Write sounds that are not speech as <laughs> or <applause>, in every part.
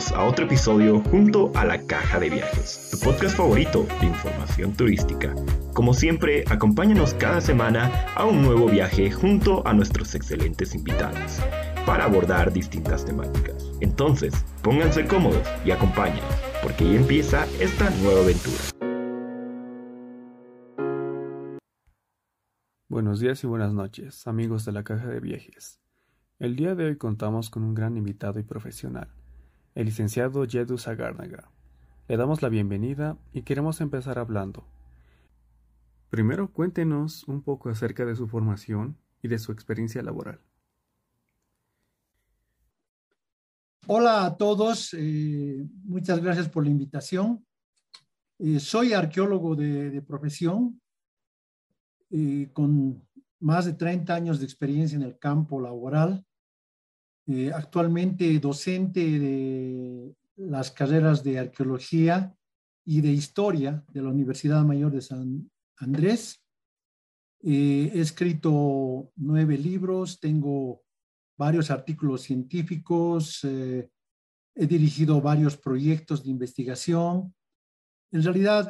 A otro episodio junto a la Caja de Viajes, tu podcast favorito de información turística. Como siempre, acompáñanos cada semana a un nuevo viaje junto a nuestros excelentes invitados para abordar distintas temáticas. Entonces, pónganse cómodos y acompáñenos, porque ya empieza esta nueva aventura. Buenos días y buenas noches, amigos de la Caja de Viajes. El día de hoy contamos con un gran invitado y profesional, el licenciado Yedu Sagárnaga. Le damos la bienvenida y queremos empezar hablando. Primero cuéntenos un poco acerca de su formación y de su experiencia laboral. Hola a todos, eh, muchas gracias por la invitación. Eh, soy arqueólogo de, profesión, eh, con más de 30 años de experiencia en el campo laboral. Eh, actualmente docente de las carreras de arqueología y de historia de la Universidad Mayor de San Andrés. Eh, he escrito nueve libros, tengo varios artículos científicos, eh, he dirigido varios proyectos de investigación. En realidad,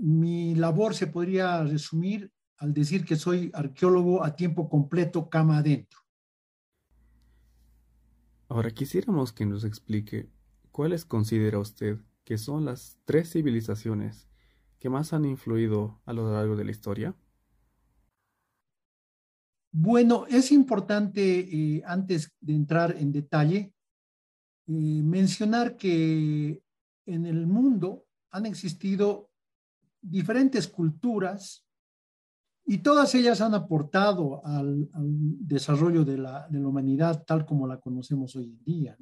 mi labor se podría resumir al decir que soy arqueólogo a tiempo completo, cama adentro. Ahora quisiéramos que nos explique cuáles considera usted que son las tres civilizaciones que más han influido a lo largo de la historia. Bueno, es importante, eh, antes de entrar en detalle, eh, mencionar que en el mundo han existido diferentes culturas y todas ellas han aportado al, desarrollo de la, humanidad tal como la conocemos hoy en día.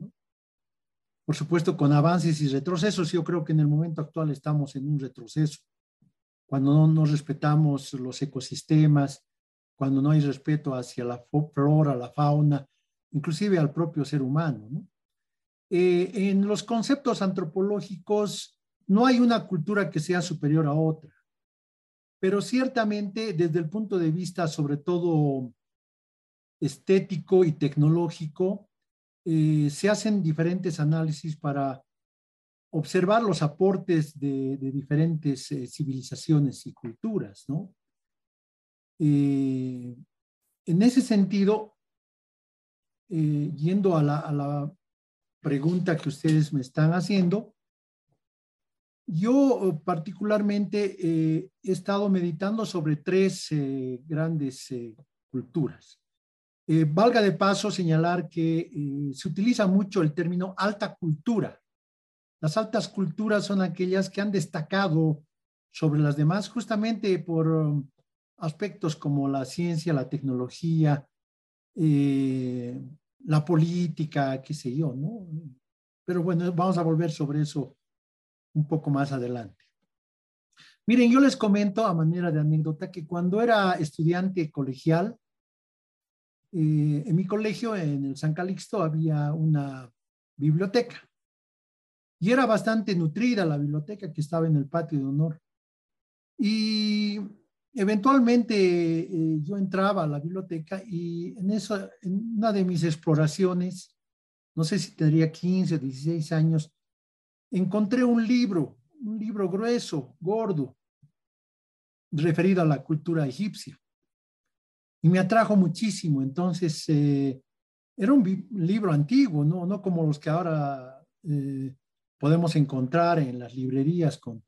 Por supuesto, con avances y retrocesos, yo creo que en el momento actual estamos en un retroceso. Cuando no nos respetamos los ecosistemas, cuando no hay respeto hacia la flora, la fauna, inclusive al propio ser humano. Eh, en los conceptos antropológicos, no hay una cultura que sea superior a otra pero ciertamente desde el punto de vista sobre todo estético y tecnológico, eh, se hacen diferentes análisis para observar los aportes de, diferentes eh, civilizaciones y culturas, ¿no? Eh, en ese sentido, yendo a la, a la pregunta que ustedes me están haciendo, yo particularmente eh, he estado meditando sobre tres eh, grandes eh, culturas. valga de paso señalar que se utiliza mucho el término alta cultura. Las altas culturas son aquellas que han destacado sobre las demás justamente por um, aspectos como la ciencia, la tecnología, la política, qué sé yo, ¿no? Pero bueno, vamos a volver sobre eso un poco más adelante. Miren, yo les comento a manera de anécdota que cuando era estudiante colegial, eh, en mi colegio, en el San Calixto, había una biblioteca. Y era bastante nutrida la biblioteca que estaba en el patio de honor. Y eventualmente eh, yo entraba a la biblioteca y en, eso, en una de mis exploraciones, no sé si tendría 15 o 16 años, encontré un libro, un libro grueso, gordo, referido a la cultura egipcia. Y me atrajo muchísimo. Entonces, eh, era un libro antiguo, ¿no? no como los que ahora eh, podemos encontrar en las librerías con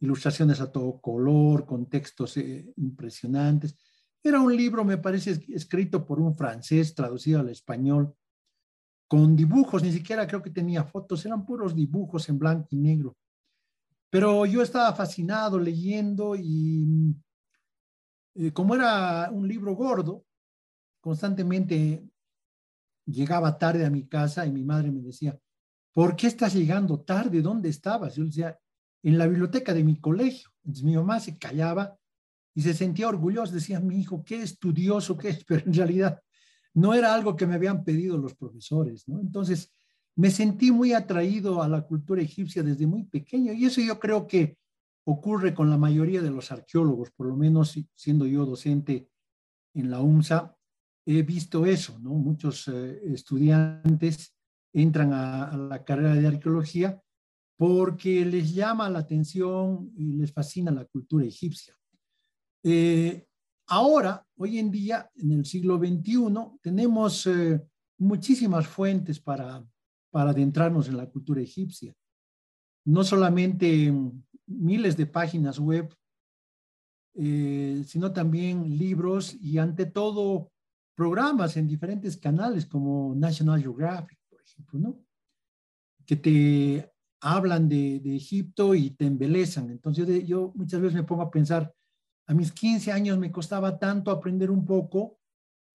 ilustraciones a todo color, con textos eh, impresionantes. Era un libro, me parece, escrito por un francés, traducido al español, con dibujos, ni siquiera creo que tenía fotos, eran puros dibujos en blanco y negro. Pero yo estaba fascinado leyendo y eh, como era un libro gordo, constantemente llegaba tarde a mi casa y mi madre me decía, ¿por qué estás llegando tarde? ¿Dónde estabas? Yo decía, en la biblioteca de mi colegio. Entonces mi mamá se callaba y se sentía orgullosa, decía, mi hijo, qué estudioso que es, <laughs> pero en realidad no era algo que me habían pedido los profesores, ¿no? Entonces, me sentí muy atraído a la cultura egipcia desde muy pequeño y eso yo creo que ocurre con la mayoría de los arqueólogos, por lo menos siendo yo docente en la UNSA, he visto eso, ¿no? Muchos eh, estudiantes entran a, la carrera de arqueología porque les llama la atención y les fascina la cultura egipcia. Eh, ahora, hoy en día, en el siglo XXI, tenemos eh, muchísimas fuentes para, para adentrarnos en la cultura egipcia. No solamente miles de páginas web, eh, sino también libros y ante todo programas en diferentes canales como National Geographic, por ejemplo, ¿no? Que te hablan de, de Egipto y te embelezan. Entonces yo muchas veces me pongo a pensar, a mis 15 años me costaba tanto aprender un poco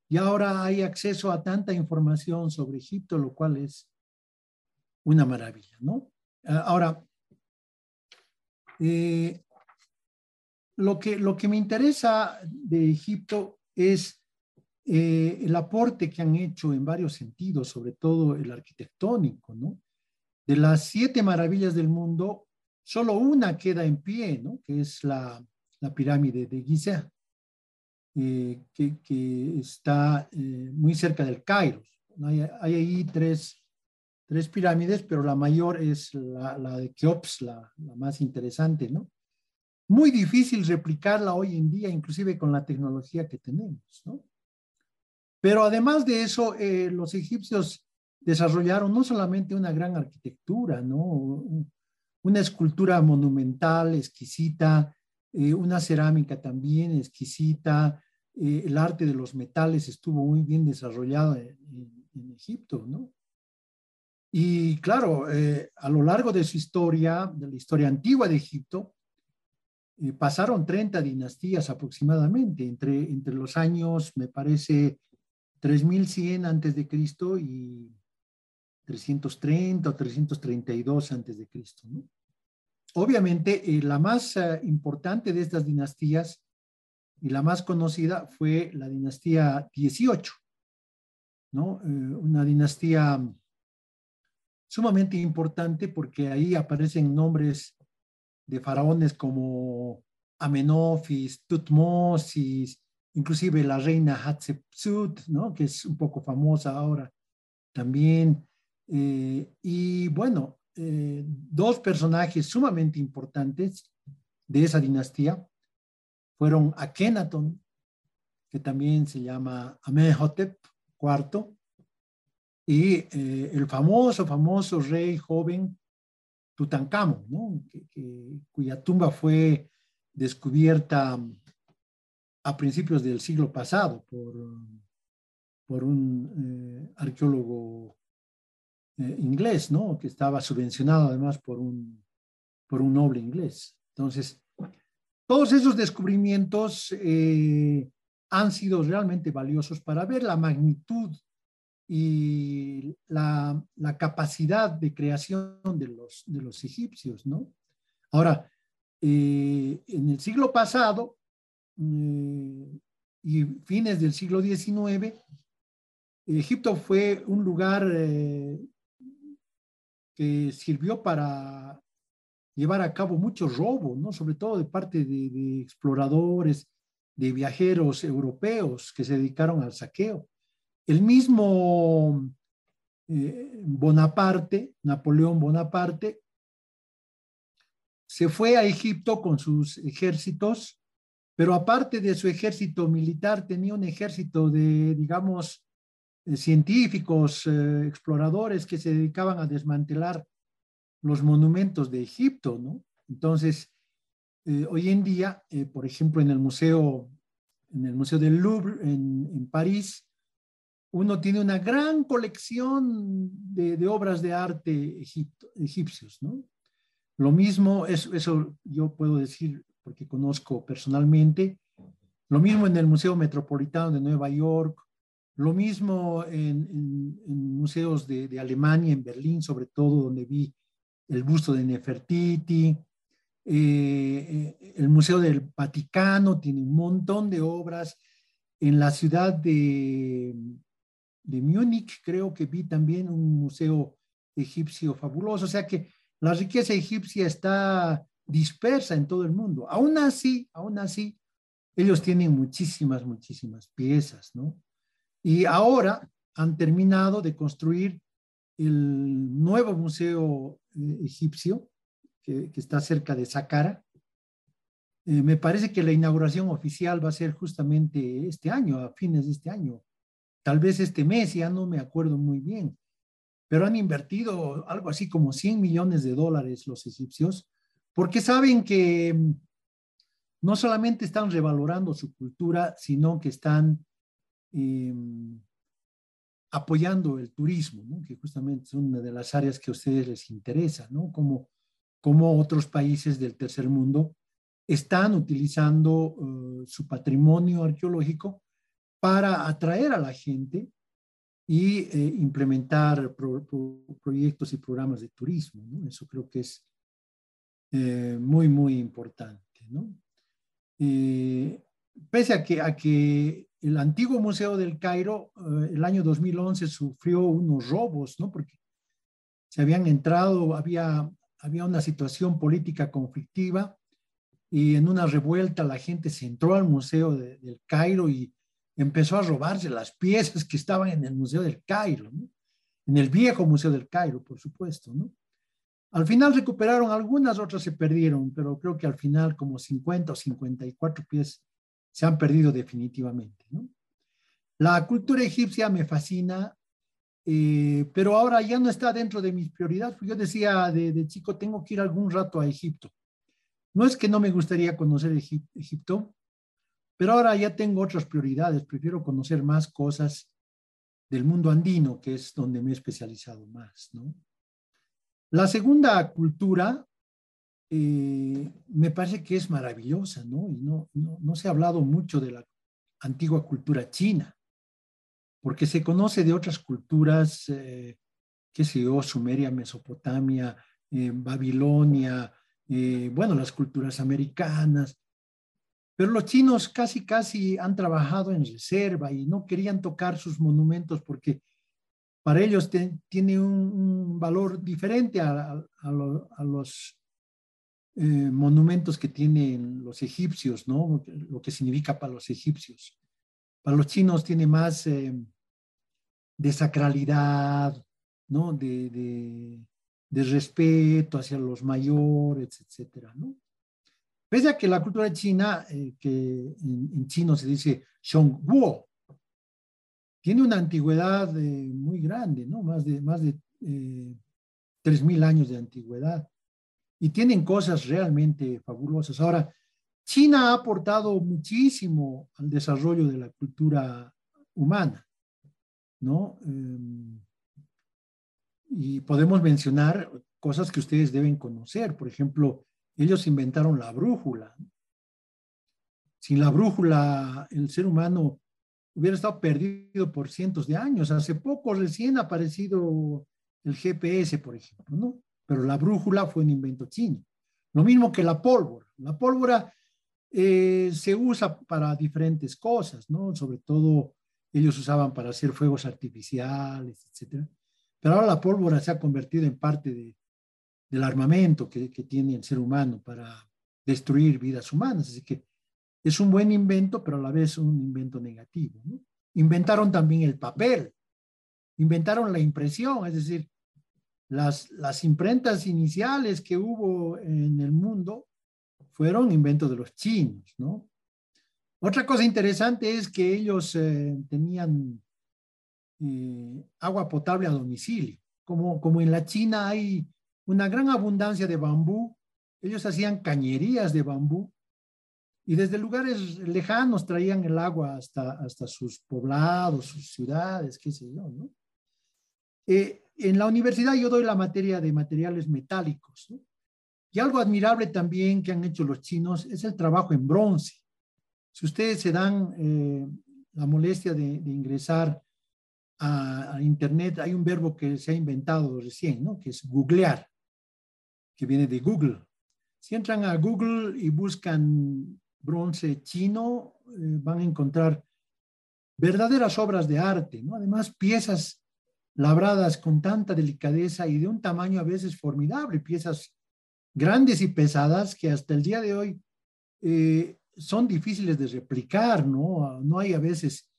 y ahora hay acceso a tanta información sobre Egipto, lo cual es una maravilla, ¿no? Ah, ahora, eh, lo, que, lo que me interesa de Egipto es eh, el aporte que han hecho en varios sentidos, sobre todo el arquitectónico, ¿no? De las siete maravillas del mundo, solo una queda en pie, ¿no? Que es la, la pirámide de Giza, eh, que, que, está eh, muy cerca del Cairo. Hay, hay, ahí tres, tres pirámides, pero la mayor es la, la de Keops, la, la más interesante, ¿no? Muy difícil replicarla hoy en día, inclusive con la tecnología que tenemos, ¿no? Pero además de eso, eh, los egipcios desarrollaron no solamente una gran arquitectura, ¿no? Una escultura monumental, exquisita, eh, una cerámica también exquisita, eh, el arte de los metales estuvo muy bien desarrollado en, Egipto, ¿no? Y claro, a lo largo de su historia, de la historia antigua de Egipto, pasaron 30 dinastías aproximadamente, entre, entre los años, me parece, 3100 antes de y 330 o 332 antes de Cristo. Obviamente, eh, la más eh, importante de estas dinastías y la más conocida fue la dinastía 18, ¿no? Eh, una dinastía sumamente importante porque ahí aparecen nombres de faraones como Amenofis, Tutmosis, inclusive la reina Hatshepsut, ¿no? que es un poco famosa ahora también. Y bueno, eh, dos personajes sumamente importantes de esa dinastía fueron Akenaton, que también se llama Amenhotep IV, y eh, el famoso, famoso rey joven Tutankamón, ¿no? cuya tumba fue descubierta a principios del siglo pasado por, por un eh, arqueólogo eh, inglés, ¿no? Que estaba subvencionado además por un, por un noble inglés. Entonces, todos esos descubrimientos eh, han sido realmente valiosos para ver la magnitud y la, la, capacidad de creación de los, de los egipcios, ¿no? Ahora, en el siglo pasado, eh, y fines del siglo XIX, Egipto fue un lugar eh, que sirvió para llevar a cabo muchos robos, ¿no? sobre todo de parte de, exploradores, de viajeros europeos que se dedicaron al saqueo. El mismo eh, Bonaparte, Napoleón Bonaparte, se fue a Egipto con sus ejércitos pero aparte de su ejército militar, tenía un ejército de, digamos, científicos, eh, exploradores que se dedicaban a desmantelar los monumentos de Egipto, ¿no? Entonces, eh, hoy en día, por ejemplo, en el museo, en el museo del Louvre en, París, uno tiene una gran colección de, obras de arte egipcios, ¿no? Lo mismo, eso, eso yo puedo decir porque conozco personalmente. Lo mismo en el Museo Metropolitano de Nueva York, lo mismo en, museos de, Alemania, en Berlín, sobre todo, donde vi el busto de Nefertiti. Eh, eh, el Museo del Vaticano tiene un montón de obras. En la ciudad de, de Múnich creo que vi también un museo egipcio fabuloso. O sea que la riqueza egipcia está dispersa en todo el mundo. Aún así, aún así, ellos tienen muchísimas, muchísimas piezas, ¿no? Y ahora han terminado de construir el nuevo museo eh, egipcio, que, está cerca de Saqqara. Eh, me parece que la inauguración oficial va a ser justamente este año, a fines de este año, tal vez este mes, ya no me acuerdo muy bien, pero han invertido algo así como 100 millones de dólares los egipcios, porque saben que mm, no solamente están revalorando su cultura, sino que están em, apoyando el turismo, que justamente es una de las áreas que a ustedes les interesa, ¿no? Como, como otros países del tercer mundo están utilizando eh, su patrimonio arqueológico para atraer a la gente y eh, implementar proyectos y programas de turismo. ¿no? Eso creo que es eh, muy, muy importante. ¿no? pese a que, a que el antiguo Museo del Cairo, eh, el año 2011, sufrió unos robos, ¿no? Porque se habían entrado, había, había una situación política conflictiva y en una revuelta la gente se entró al Museo del Cairo y empezó a robarse las piezas que estaban en el Museo del Cairo, ¿no? en el viejo Museo del Cairo, por supuesto, ¿no? Al final recuperaron algunas, otras se perdieron, pero creo que al final como 50 o 54 piezas se han perdido definitivamente. La cultura egipcia me fascina, eh, pero ahora ya no está dentro de mis prioridades. Yo decía de, chico, tengo que ir algún rato a Egipto. No es que no me gustaría conocer Egipto, pero ahora ya tengo otras prioridades. Prefiero conocer más cosas del mundo andino, que es donde me he especializado más. La segunda cultura eh, me parece que es maravillosa, ¿no? Y no, no, se ha hablado mucho de la antigua cultura china, porque se conoce de otras culturas, eh, qué sé yo, Sumeria, Mesopotamia, eh, Babilonia, bueno, las culturas americanas, pero los chinos casi, casi han trabajado en reserva y no querían tocar sus monumentos porque para ellos tiene un, valor diferente a los eh, monumentos que tienen los egipcios, ¿no? Lo que significa para los egipcios. Para los chinos tiene más eh, de sacralidad, ¿no? De, respeto hacia los mayores, etcétera, ¿no? Pese a que la cultura china, eh, que en, chino se dice Shongguo, tiene una antigüedad muy grande, ¿no? Más de, más de 3.000 años de antigüedad y tienen cosas realmente fabulosas. Ahora, China ha aportado muchísimo al desarrollo de la cultura humana, ¿no? Em, y podemos mencionar cosas que ustedes deben conocer. Por ejemplo, ellos inventaron la brújula. Sin la brújula, el ser humano hubiera estado perdido por cientos de años. Hace poco recién ha aparecido el GPS, por ejemplo, ¿no? Pero la brújula fue un invento chino. Lo mismo que la pólvora. La pólvora eh, se usa para diferentes cosas, ¿no? Sobre todo ellos usaban para hacer fuegos artificiales, etc. Pero ahora la pólvora se ha convertido en parte de, del armamento que, que, tiene el ser humano para destruir vidas humanas. Así que es un buen invento, pero a la vez un invento negativo. ¿no? Inventaron también el papel, inventaron la impresión, es decir, las, las imprentas iniciales que hubo en el mundo fueron inventos de los chinos, ¿no? Otra cosa interesante es que ellos eh, tenían eh, agua potable a domicilio. Como, como en la China hay una gran abundancia de bambú, ellos hacían cañerías de bambú y desde lugares lejanos traían el agua hasta, hasta sus poblados, sus ciudades, qué sé yo, ¿no? Eh, en la universidad yo doy la materia de materiales metálicos. Y algo admirable también que han hecho los chinos es el trabajo en bronce. Si ustedes se dan eh, la molestia de, ingresar a, Internet, hay un verbo que se ha inventado recién, ¿no? que es googlear, que viene de Google. Si entran a Google y buscan bronce chino, eh, van a encontrar verdaderas obras de arte, ¿no? además piezas labradas con tanta delicadeza y de un tamaño a veces formidable, piezas grandes y pesadas que hasta el día de hoy eh, son difíciles de replicar, ¿no? No hay a veces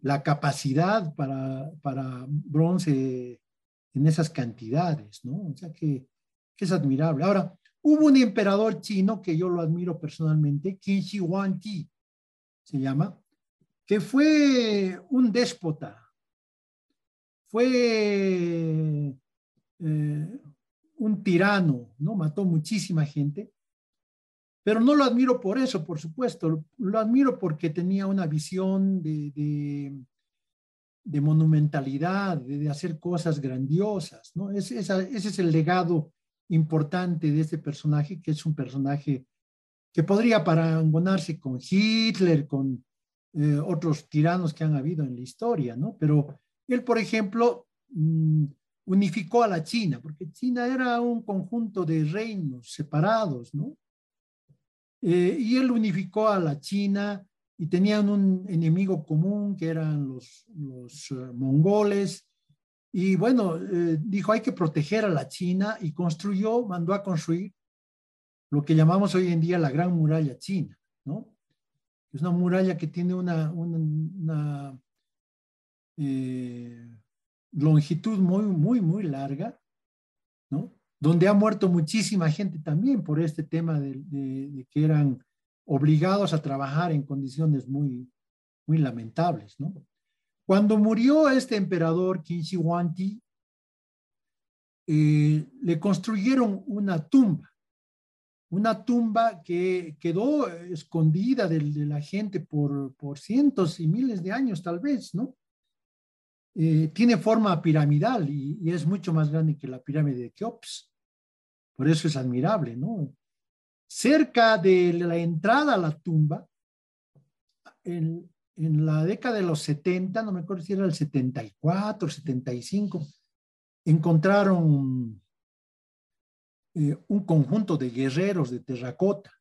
la capacidad para, para bronce en esas cantidades, ¿no? O sea que, es admirable. Ahora, hubo un emperador chino que yo lo admiro personalmente, Qin Shi Huangdi, se llama, que fue un déspota, fue eh, un tirano, ¿no? Mató muchísima gente, pero no lo admiro por eso, por supuesto, lo admiro porque tenía una visión de, de, monumentalidad, de, hacer cosas grandiosas, ¿no? Ese, ese es el legado importante de este personaje, que es un personaje que podría parangonarse con Hitler, con eh, otros tiranos que han habido en la historia, ¿no? Pero él, por ejemplo, mm, unificó a la China, porque China era un conjunto de reinos separados, ¿no? Eh, y él unificó a la China y tenían un enemigo común que eran los, eh, mongoles. Y bueno, dijo, hay que proteger a la China y construyó, mandó a construir lo que llamamos hoy en día la Gran Muralla China, ¿no? Es una muralla que tiene una, eh, longitud muy, muy, muy larga, ¿no? Donde ha muerto muchísima gente también por este tema de, que eran obligados a trabajar en condiciones muy, muy lamentables, ¿no? Cuando murió este emperador Qin Huangdi, eh, le construyeron una tumba una tumba que quedó escondida de, la gente por, cientos y miles de años tal vez, ¿no? Eh, tiene forma piramidal y, es mucho más grande que la pirámide de Keops. Por eso es admirable, ¿no? Cerca de la entrada a la tumba, en, la década de los 70, no me acuerdo si era el 74, 75, encontraron eh, un conjunto de guerreros de terracota,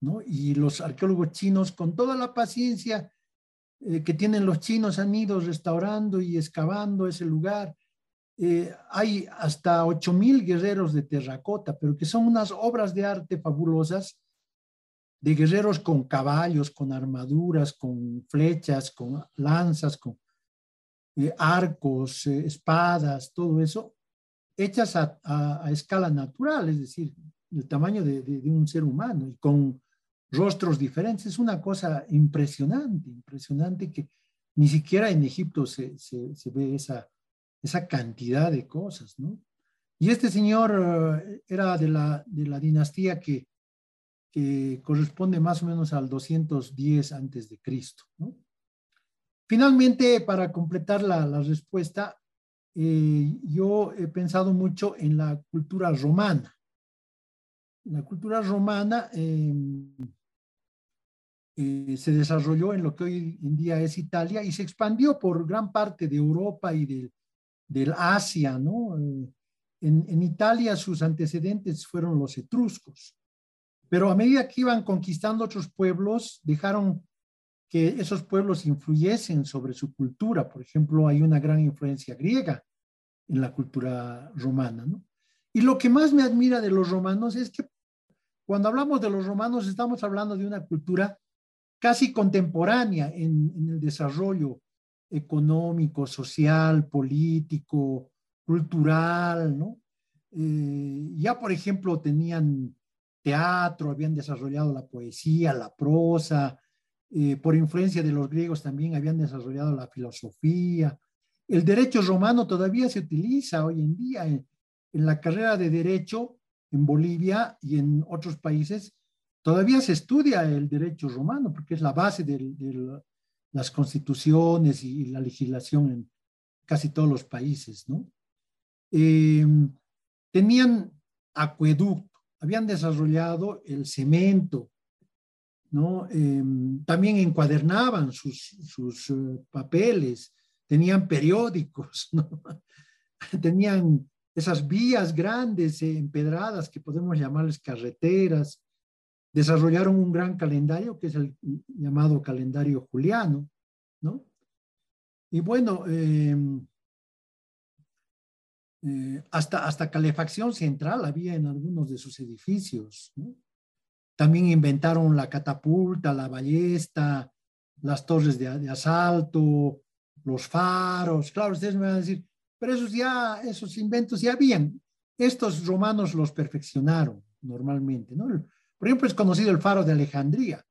¿no? Y los arqueólogos chinos, con toda la paciencia eh, que tienen los chinos, han ido restaurando y excavando ese lugar. Eh, hay hasta 8.000 guerreros de terracota, pero que son unas obras de arte fabulosas de guerreros con caballos, con armaduras, con flechas, con lanzas, con arcos, espadas, todo eso, hechas a, escala natural, es decir, el tamaño de, un ser humano y con rostros diferentes. Es una cosa impresionante, impresionante que ni siquiera en Egipto se, ve esa, esa cantidad de cosas, ¿no? Y este señor eh, era de la, de la dinastía que, que corresponde más o menos al 210 antes de Cristo, ¿no? Finalmente, para completar la, la respuesta, eh, yo he pensado mucho en la cultura romana. La cultura romana em, eh, se desarrolló en lo que hoy en día es Italia y se expandió por gran parte de Europa y del, del Asia, ¿no? Eh, en, en, Italia sus antecedentes fueron los etruscos, pero a medida que iban conquistando otros pueblos, dejaron que esos pueblos influyesen sobre su cultura. Por ejemplo, hay una gran influencia griega en la cultura romana. ¿no? Y lo que más me admira de los romanos es que cuando hablamos de los romanos estamos hablando de una cultura casi contemporánea en, el desarrollo económico, social, político, cultural, ¿no? Eh, ya, por ejemplo, tenían teatro, habían desarrollado la poesía, la prosa, eh, por influencia de los griegos también habían desarrollado la filosofía. El derecho romano todavía se utiliza hoy en día en, la carrera de derecho en Bolivia y en otros países. Todavía se estudia el derecho romano porque es la base de, las constituciones y, la legislación en casi todos los países, ¿no? Em, tenían acueducto, habían desarrollado el cemento, ¿no? Em, también encuadernaban sus, eh, papeles, tenían periódicos, <laughs> tenían esas vías grandes eh, empedradas que podemos llamarles carreteras, desarrollaron un gran calendario que es el llamado calendario juliano, ¿no? Y bueno, em, eh, hasta, hasta calefacción central había en algunos de sus edificios, ¿no? También inventaron la catapulta, la ballesta, las torres de, asalto, los faros. Claro, ustedes me van a decir, pero esos ya, esos inventos ya habían. Estos romanos los perfeccionaron normalmente, ¿no? Por ejemplo, es conocido el faro de Alejandría,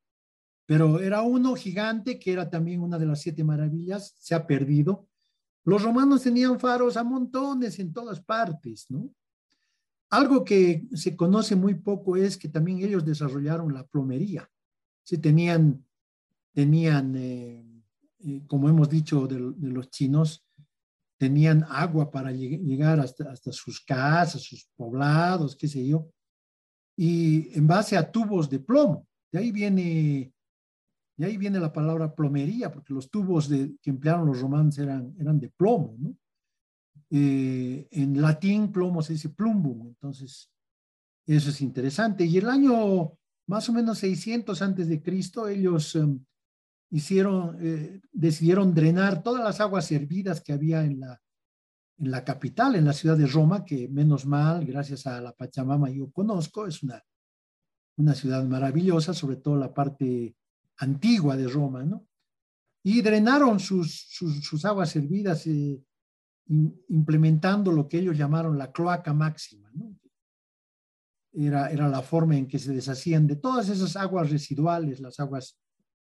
pero era uno gigante que era también una de las siete maravillas, se ha perdido. Los romanos tenían faros a montones en todas partes, ¿no? Algo que se conoce muy poco es que también ellos desarrollaron la plomería. Sí, tenían, tenían eh, eh, como hemos dicho de, los chinos, tenían agua para llegar hasta, hasta sus casas, sus poblados, qué sé yo, y en base a tubos de plomo. De ahí viene, de ahí viene la palabra plomería, porque los tubos de, que emplearon los romanos eran, eran de plomo, ¿no? Eh, en latín, plomo se dice plumbum, entonces eso es interesante. Y el año más o menos 600 antes de Cristo, ellos em, hicieron, eh, decidieron drenar todas las aguas hervidas que había en la, en la capital, en la ciudad de Roma, que menos mal, gracias a la Pachamama yo conozco, es una, una ciudad maravillosa, sobre todo la parte antigua de Roma, ¿no? Y drenaron sus, sus, aguas hervidas. Eh, implementando lo que ellos llamaron la cloaca máxima. ¿no? Era, era la forma en que se deshacían de todas esas aguas residuales, las aguas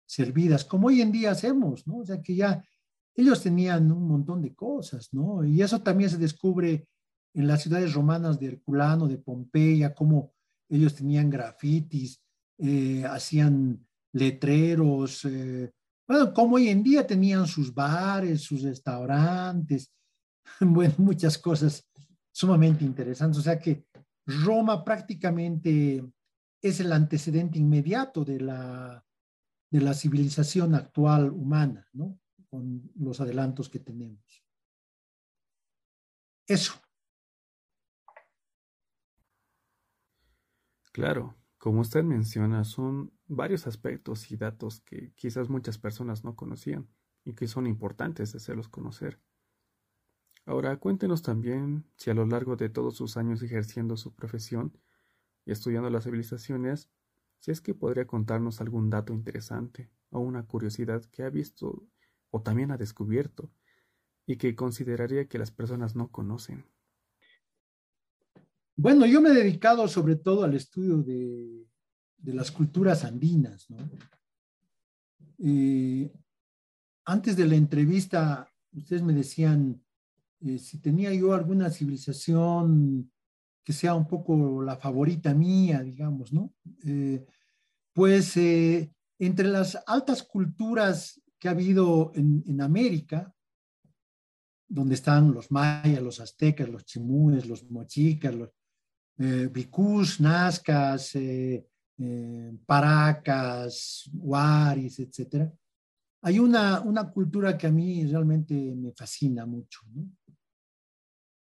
servidas, como hoy en día hacemos, ¿no? O sea que ya ellos tenían un montón de cosas, ¿no? Y eso también se descubre en las ciudades romanas de Herculano, de Pompeya, cómo ellos tenían grafitis, eh, hacían letreros, eh, bueno, como hoy en día tenían sus bares, sus restaurantes, <laughs> bueno, muchas cosas sumamente interesantes. O sea que Roma prácticamente es el antecedente inmediato de la, de la civilización actual humana, ¿no? Con los adelantos que tenemos. Eso. Claro, como usted menciona, son varios aspectos y datos que quizás muchas personas no conocían y que son importantes de hacerlos conocer. Ahora cuéntenos también si a lo largo de todos sus años ejerciendo su profesión y estudiando las civilizaciones, si es que podría contarnos algún dato interesante o una curiosidad que ha visto o también ha descubierto y que consideraría que las personas no conocen. Bueno, yo me he dedicado sobre todo al estudio de, las culturas andinas. ¿no? Eh, antes de la entrevista, ustedes me decían eh, si tenía yo alguna civilización que sea un poco la favorita mía, digamos, ¿no? Eh, pues entre las altas culturas que ha habido en, América, donde están los mayas, los aztecas, los chimúes, los mochicas, los eh, bicús, nazcas, paracas, huaris, etc. Hay una, una cultura que a mí realmente me fascina mucho, ¿no?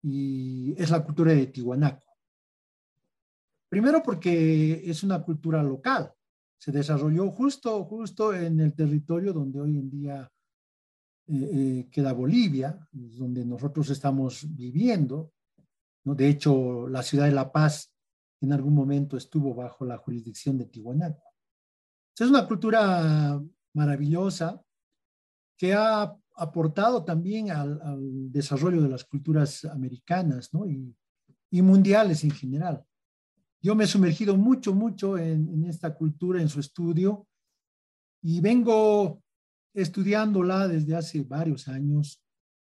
y es la cultura de Tihuanaco. Primero porque es una cultura local, se desarrolló justo, justo en el territorio donde hoy en día eh, eh, queda Bolivia, donde nosotros estamos viviendo. De hecho, la ciudad de La Paz en algún momento estuvo bajo la jurisdicción de Tihuanaco. Es una cultura maravillosa que ha aportado también al, desarrollo de las culturas americanas y, mundiales en general. Yo me he sumergido mucho, mucho en, esta cultura, en su estudio, y vengo estudiándola desde hace varios años,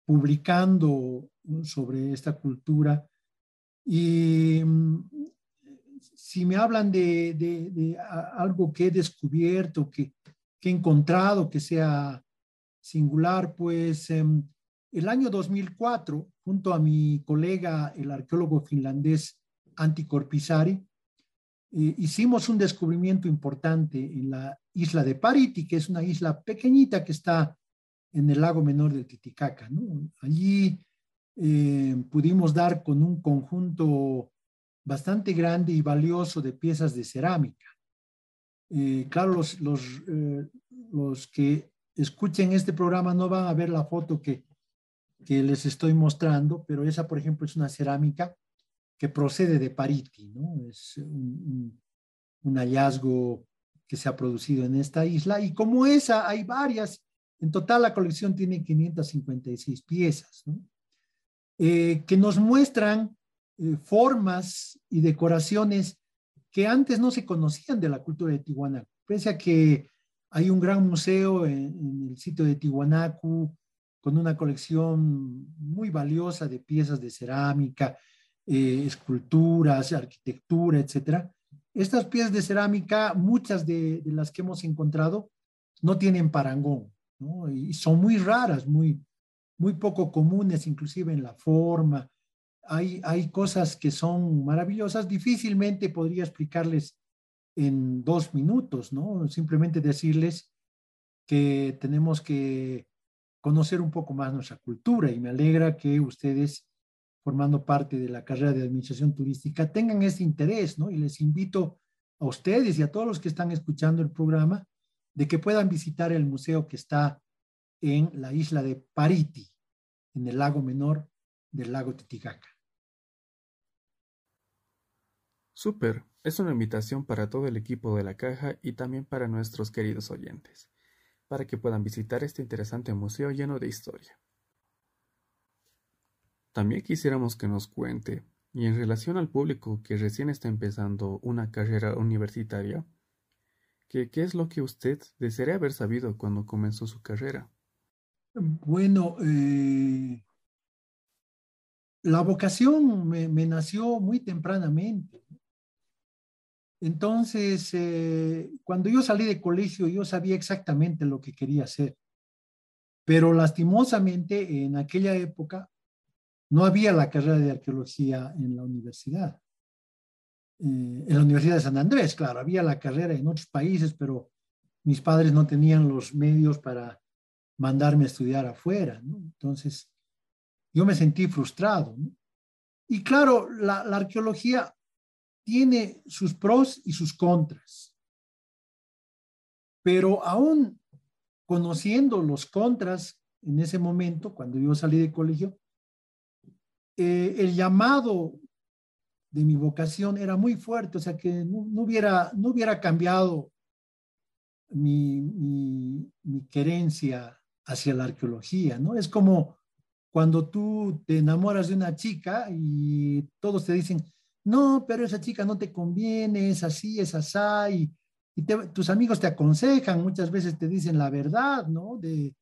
publicando sobre esta cultura. Y mm, si me hablan de, algo que he descubierto, que, que he encontrado, que sea singular, pues em, el año 2004, junto a mi colega, el arqueólogo finlandés Antti Korpisari, eh, hicimos un descubrimiento importante en la isla de Pariti, que es una isla pequeñita que está en el lago menor de Titicaca. Allí eh, pudimos dar con un conjunto bastante grande y valioso de piezas de cerámica. Eh, claro, los, los, los que escuchen este programa no van a ver la foto que, que les estoy mostrando, pero esa, por ejemplo, es una cerámica que procede de Pariti, ¿no? Es un, hallazgo que se ha producido en esta isla y como esa hay varias, en total la colección tiene 556 piezas, ¿no? eh, que nos muestran eh, formas y decoraciones que antes no se conocían de la cultura de Tiwanaku. Pese a que hay un gran museo en, el sitio de Tiwanaku con una colección muy valiosa de piezas de cerámica, eh, esculturas, arquitectura, etcétera. Estas piezas de cerámica, muchas de, las que hemos encontrado, no tienen parangón, ¿no? y son muy raras, muy, muy poco comunes, inclusive en la forma. Hay, hay cosas que son maravillosas, difícilmente podría explicarles en dos minutos, ¿no? Simplemente decirles que tenemos que conocer un poco más nuestra cultura y me alegra que ustedes, formando parte de la carrera de administración turística, tengan ese interés, ¿no? Y les invito a ustedes y a todos los que están escuchando el programa de que puedan visitar el museo que está en la isla de Pariti, en el lago menor del lago Titicaca. Súper, es una invitación para todo el equipo de la caja y también para nuestros queridos oyentes, para que puedan visitar este interesante museo lleno de historia. También quisiéramos que nos cuente, y en relación al público que recién está empezando una carrera universitaria, que qué es lo que usted desearía haber sabido cuando comenzó su carrera. Bueno, eh, la vocación me, nació muy tempranamente. Entonces, eh, cuando yo salí de colegio, yo sabía exactamente lo que quería hacer. Pero lastimosamente, en aquella época, no había la carrera de arqueología en la universidad. Eh, en la Universidad de San Andrés, claro, había la carrera en otros países, pero mis padres no tenían los medios para mandarme a estudiar afuera. Entonces, yo me sentí frustrado. Y claro, la, arqueología tiene sus pros y sus contras, pero aún conociendo los contras en ese momento, cuando yo salí de colegio, eh, el llamado de mi vocación era muy fuerte, o sea que no, hubiera, no hubiera cambiado mi, mi, querencia hacia la arqueología, ¿no? Es como cuando tú te enamoras de una chica y todos te dicen, no, pero esa chica no te conviene, es así, es así, y, tus amigos te aconsejan, muchas veces te dicen la verdad, ¿no? De,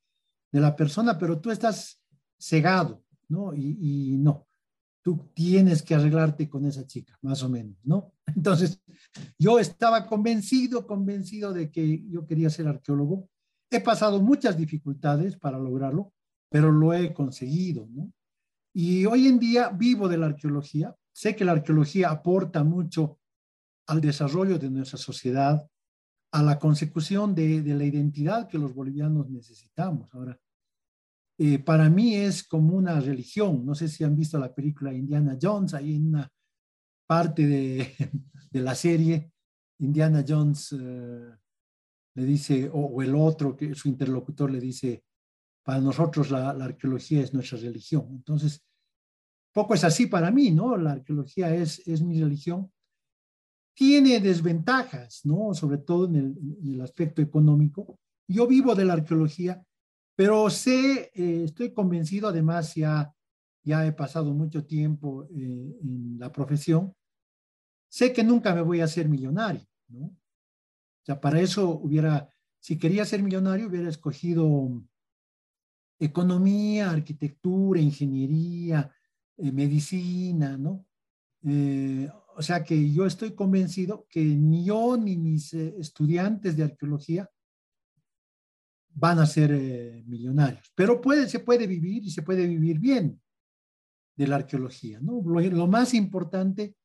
de la persona, pero tú estás cegado, ¿no? Y, y, no, tú tienes que arreglarte con esa chica, más o menos, ¿no? <laughs> Entonces, yo estaba convencido, convencido de que yo quería ser arqueólogo, He pasado muchas dificultades para lograrlo, pero lo he conseguido, ¿no? Y hoy en día vivo de la arqueología. Sé que la arqueología aporta mucho al desarrollo de nuestra sociedad, a la consecución de, la identidad que los bolivianos necesitamos. Ahora, eh, para mí es como una religión. No sé si han visto la película Indiana Jones, ahí en una parte de, <laughs> la serie, Indiana Jones eh, le dice, o, el otro, que su interlocutor le dice, para nosotros la, arqueología es nuestra religión. Entonces, poco es así para mí, ¿no? La arqueología es, es mi religión. Tiene desventajas, ¿no? Sobre todo en el, aspecto económico. Yo vivo de la arqueología, pero sé, eh, estoy convencido, además ya, ya he pasado mucho tiempo eh, en la profesión, sé que nunca me voy a hacer millonario, ¿no? O sea, para eso hubiera, si quería ser millonario, hubiera escogido economía, arquitectura, ingeniería, eh, medicina, ¿no? O sea que yo estoy convencido que ni yo ni mis estudiantes de arqueología van a ser millonarios, pero puede, se puede vivir y se puede vivir bien de la arqueología, ¿no? lo más importante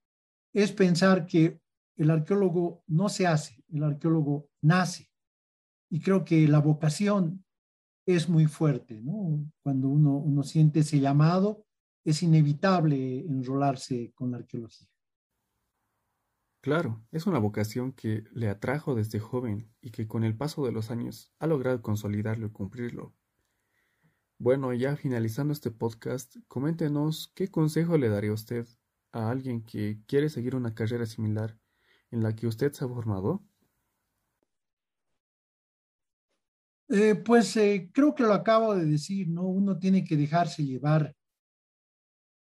es pensar que el arqueólogo no se hace, el arqueólogo nace. Y creo que la vocación es muy fuerte, ¿no? Cuando uno, uno siente ese llamado, es inevitable enrolarse con la arqueología. Claro, es una vocación que le atrajo desde joven y que con el paso de los años ha logrado consolidarlo y cumplirlo. Bueno, ya finalizando este podcast, coméntenos qué consejo le daría usted a alguien que quiere seguir una carrera similar en la que usted se ha formado? Eh, pues eh, creo que lo acabo de decir, ¿no? Uno tiene que dejarse llevar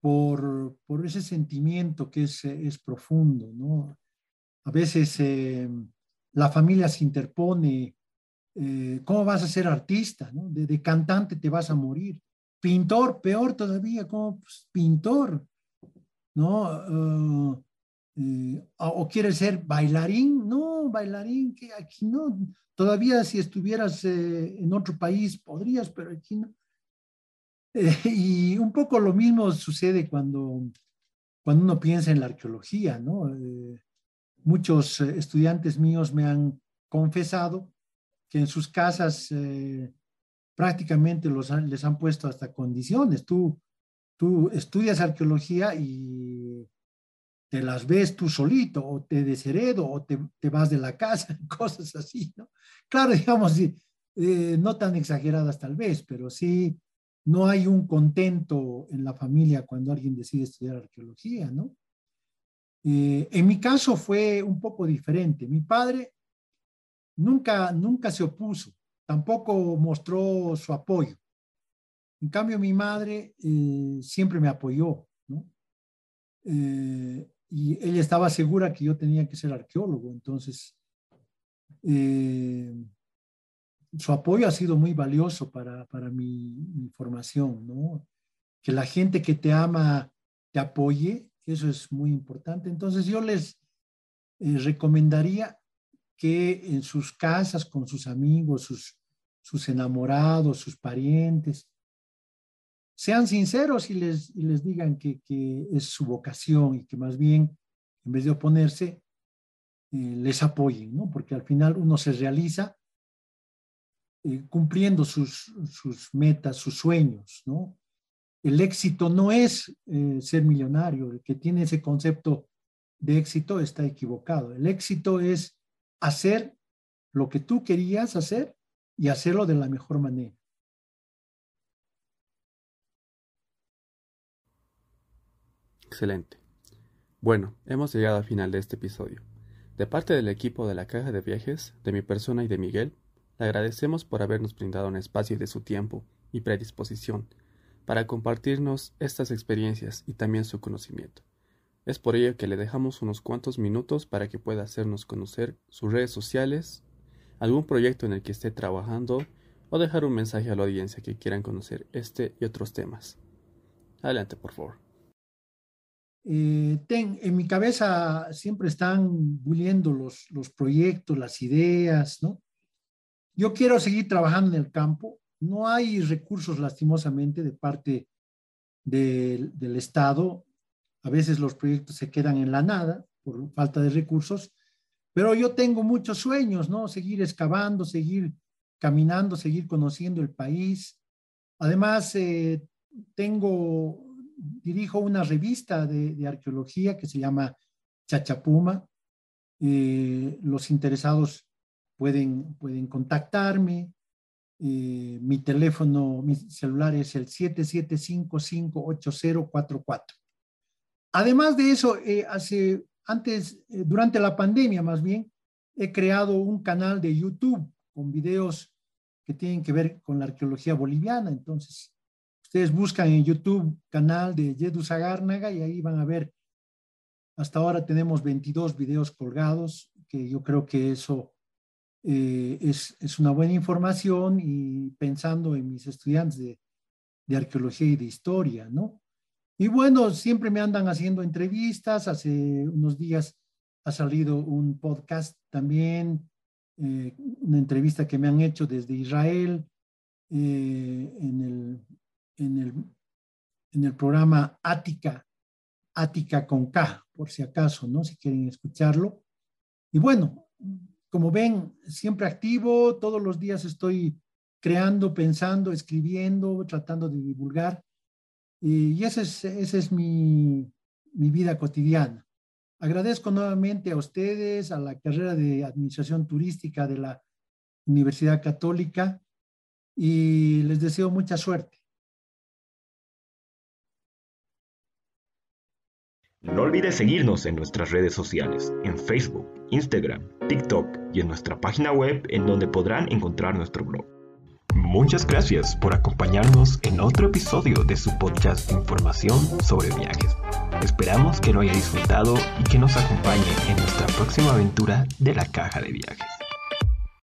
por, por ese sentimiento que es, es profundo, ¿no? A veces eh, la familia se interpone, eh, ¿cómo vas a ser artista? De, cantante te vas a morir. Pintor, peor todavía, como pues, pintor, eh, o quieres ser bailarín, no, bailarín, que aquí no, todavía si estuvieras en otro país podrías, pero aquí no. y un poco lo mismo sucede cuando, cuando uno piensa en la arqueología, ¿no? Muchos eh, estudiantes míos me han confesado que en sus casas eh, prácticamente los les han puesto hasta condiciones. Tú, tú estudias arqueología y te las ves tú solito, o te desheredo, o te, te vas de la casa, <laughs> cosas así, ¿no? Claro, <laughs> digamos, eh, no tan exageradas tal vez, pero sí, no hay un contento en la familia cuando alguien decide estudiar arqueología, ¿no? Eh, en mi caso fue un poco diferente. Mi padre nunca, nunca se opuso, tampoco mostró su apoyo. En cambio, mi madre eh, siempre me apoyó, ¿no? Eh, y ella estaba segura que yo tenía que ser arqueólogo, entonces su apoyo ha sido muy valioso para, para mi, mi, formación, ¿no? Que la gente que te ama te apoye eso es muy importante. Entonces yo les eh, recomendaría que en sus casas, con sus amigos, sus, sus enamorados, sus parientes, sean sinceros y les, les digan que, es su vocación y que más bien, en vez de oponerse, eh, les apoyen, ¿no? Porque al final uno se realiza eh, cumpliendo sus, sus metas, sus sueños, ¿no? El éxito no es eh, ser millonario. El que tiene ese concepto de éxito está equivocado. El éxito es hacer lo que tú querías hacer y hacerlo de la mejor manera. Excelente. Bueno, hemos llegado al final de este episodio. De parte del equipo de la Caja de Viajes, de mi persona y de Miguel, le agradecemos por habernos brindado un espacio de su tiempo y predisposición para compartirnos estas experiencias y también su conocimiento. Es por ello que le dejamos unos cuantos minutos para que pueda hacernos conocer sus redes sociales, algún proyecto en el que esté trabajando o dejar un mensaje a la audiencia que quieran conocer este y otros temas. Adelante, por favor. Eh, en mi cabeza siempre están buliendo los, los proyectos, las ideas, ¿no? Yo quiero seguir trabajando en el campo, no hay recursos, lastimosamente, de parte del Estado. A veces los proyectos se quedan en la nada por falta de recursos, pero yo tengo muchos sueños, ¿no? Seguir excavando, seguir caminando, seguir conociendo el país. Además, eh, tengo, dirijo una revista de, arqueología que se llama Chachapuma. Eh, los interesados pueden, pueden contactarme. Eh, mi teléfono, mi celular es el 77558044. Además de eso, eh, hace, antes, eh, durante la pandemia más bien, he creado un canal de YouTube con videos que tienen que ver con la arqueología boliviana. Entonces, ustedes buscan en YouTube canal de Yedu Zagárnaga y ahí van a ver, hasta ahora tenemos 22 videos colgados, que yo creo que eso eh, es, es, una buena información y pensando en mis estudiantes de, de, arqueología y de historia, ¿no? Y bueno, siempre me andan haciendo entrevistas, hace unos días ha salido un podcast también, eh, una entrevista que me han hecho desde Israel eh, en, el, en, el, en el programa Ática, Ática con K, por si acaso, ¿no? Si quieren escucharlo. Y bueno, como ven, siempre activo, todos los días estoy creando, pensando, escribiendo, tratando de divulgar. Y esa es, es mi, mi vida cotidiana. Agradezco nuevamente a ustedes, a la carrera de Administración Turística de la Universidad Católica y les deseo mucha suerte. No olvides seguirnos en nuestras redes sociales, en Facebook, Instagram, TikTok y en nuestra página web en donde podrán encontrar nuestro blog. Muchas gracias por acompañarnos en otro episodio de su podcast de información sobre viajes. Esperamos que lo haya disfrutado y que nos acompañe en nuestra próxima aventura de la caja de viajes.